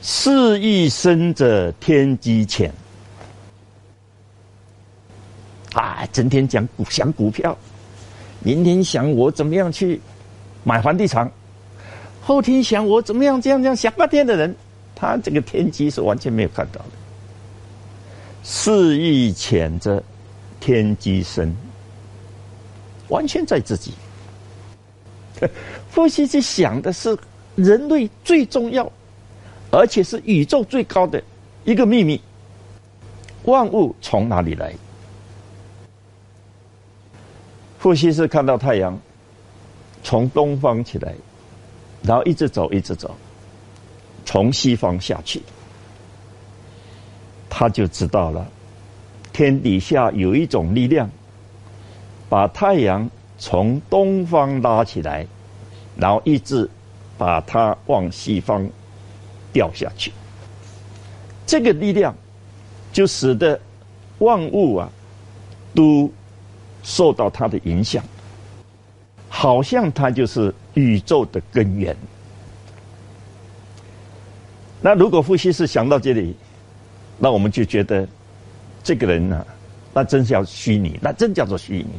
四亿生者天机浅。啊，整天讲股想股票，明天想我怎么样去买房地产，后天想我怎么样这样这样想半天的人，他这个天机是完全没有看到的。四亿浅者天机深，完全在自己。夫妻去想的是人类最重要，而且是宇宙最高的一个秘密：万物从哪里来？呼吸是看到太阳从东方起来，然后一直走，一直走，从西方下去，他就知道了，天底下有一种力量，把太阳从东方拉起来，然后一直把它往西方掉下去。这个力量就使得万物啊都。受到它的影响，好像它就是宇宙的根源。那如果夫妻是想到这里，那我们就觉得这个人呢，那真叫虚拟，那真叫做虚拟，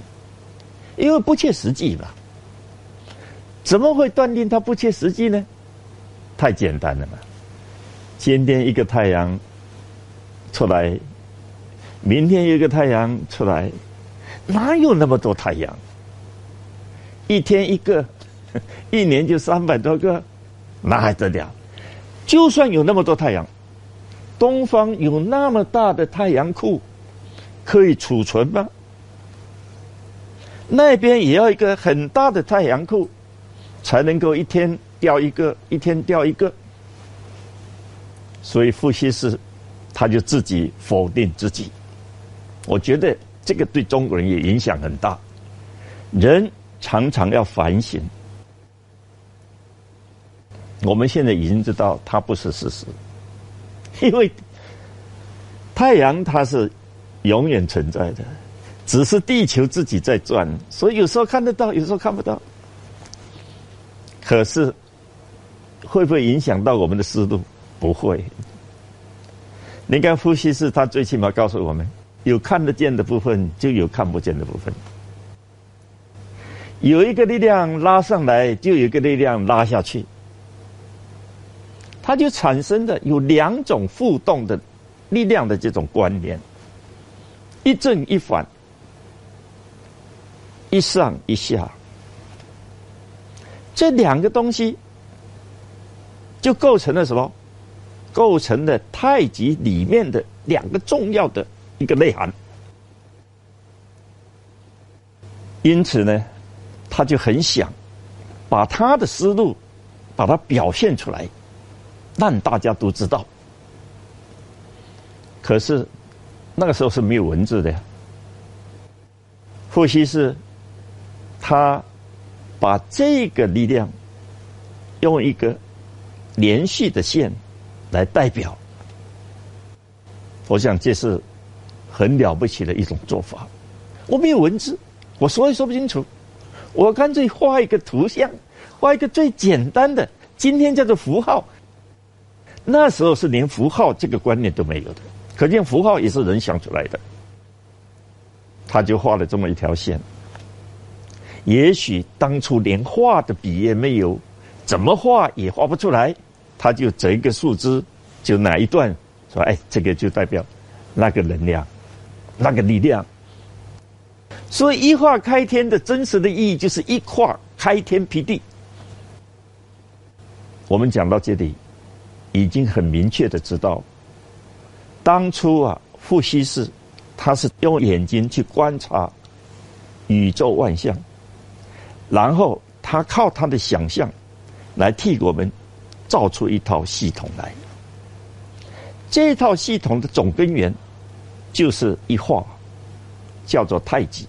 因为不切实际嘛。怎么会断定它不切实际呢？太简单了嘛！今天一个太阳出来，明天一个太阳出来。哪有那么多太阳？一天一个，一年就三百多个，那还得了？就算有那么多太阳，东方有那么大的太阳库可以储存吗？那边也要一个很大的太阳库，才能够一天掉一个，一天掉一个。所以伏羲氏他就自己否定自己，我觉得。这个对中国人也影响很大，人常常要反省。我们现在已经知道它不是事实，因为太阳它是永远存在的，只是地球自己在转，所以有时候看得到，有时候看不到。可是会不会影响到我们的思路？不会。你看，呼吸是他最起码告诉我们。有看得见的部分，就有看不见的部分。有一个力量拉上来，就有一个力量拉下去，它就产生的有两种互动的力量的这种关联，一正一反，一上一下，这两个东西就构成了什么？构成了太极里面的两个重要的。一个内涵，因此呢，他就很想把他的思路把它表现出来，让大家都知道。可是那个时候是没有文字的呀。伏羲是，他把这个力量用一个连续的线来代表，我想这是。很了不起的一种做法，我没有文字，我说也说不清楚，我干脆画一个图像，画一个最简单的，今天叫做符号。那时候是连符号这个观念都没有的，可见符号也是人想出来的。他就画了这么一条线，也许当初连画的笔也没有，怎么画也画不出来，他就折一个树枝，就哪一段说，哎，这个就代表那个能量。那个力量，所以一画开天的真实的意义就是一画开天辟地。我们讲到这里，已经很明确的知道，当初啊，伏羲氏他是用眼睛去观察宇宙万象，然后他靠他的想象来替我们造出一套系统来。这套系统的总根源。就是一画，叫做太极。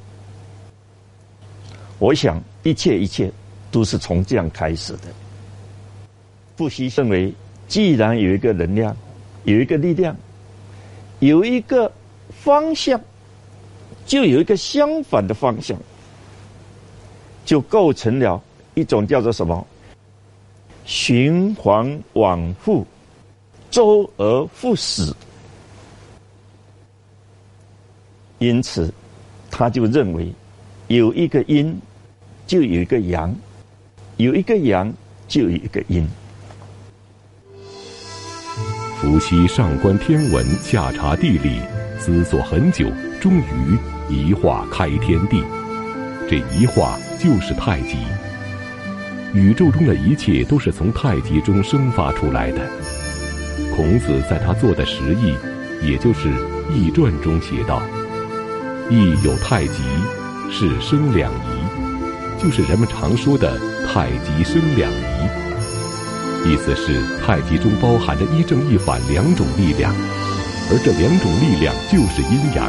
我想一切一切都是从这样开始的。不惜认为，既然有一个能量，有一个力量，有一个方向，就有一个相反的方向，就构成了一种叫做什么循环往复周而复始。因此，他就认为有一个阴，就有一个阳；有一个阳，就有一个阴。伏羲上观天文，下察地理，思索很久，终于一画开天地。这一画就是太极。宇宙中的一切都是从太极中生发出来的。孔子在他做的十义，也就是《易传》中写道。易有太极，是生两仪，就是人们常说的“太极生两仪”。意思是太极中包含着一正一反两种力量，而这两种力量就是阴阳。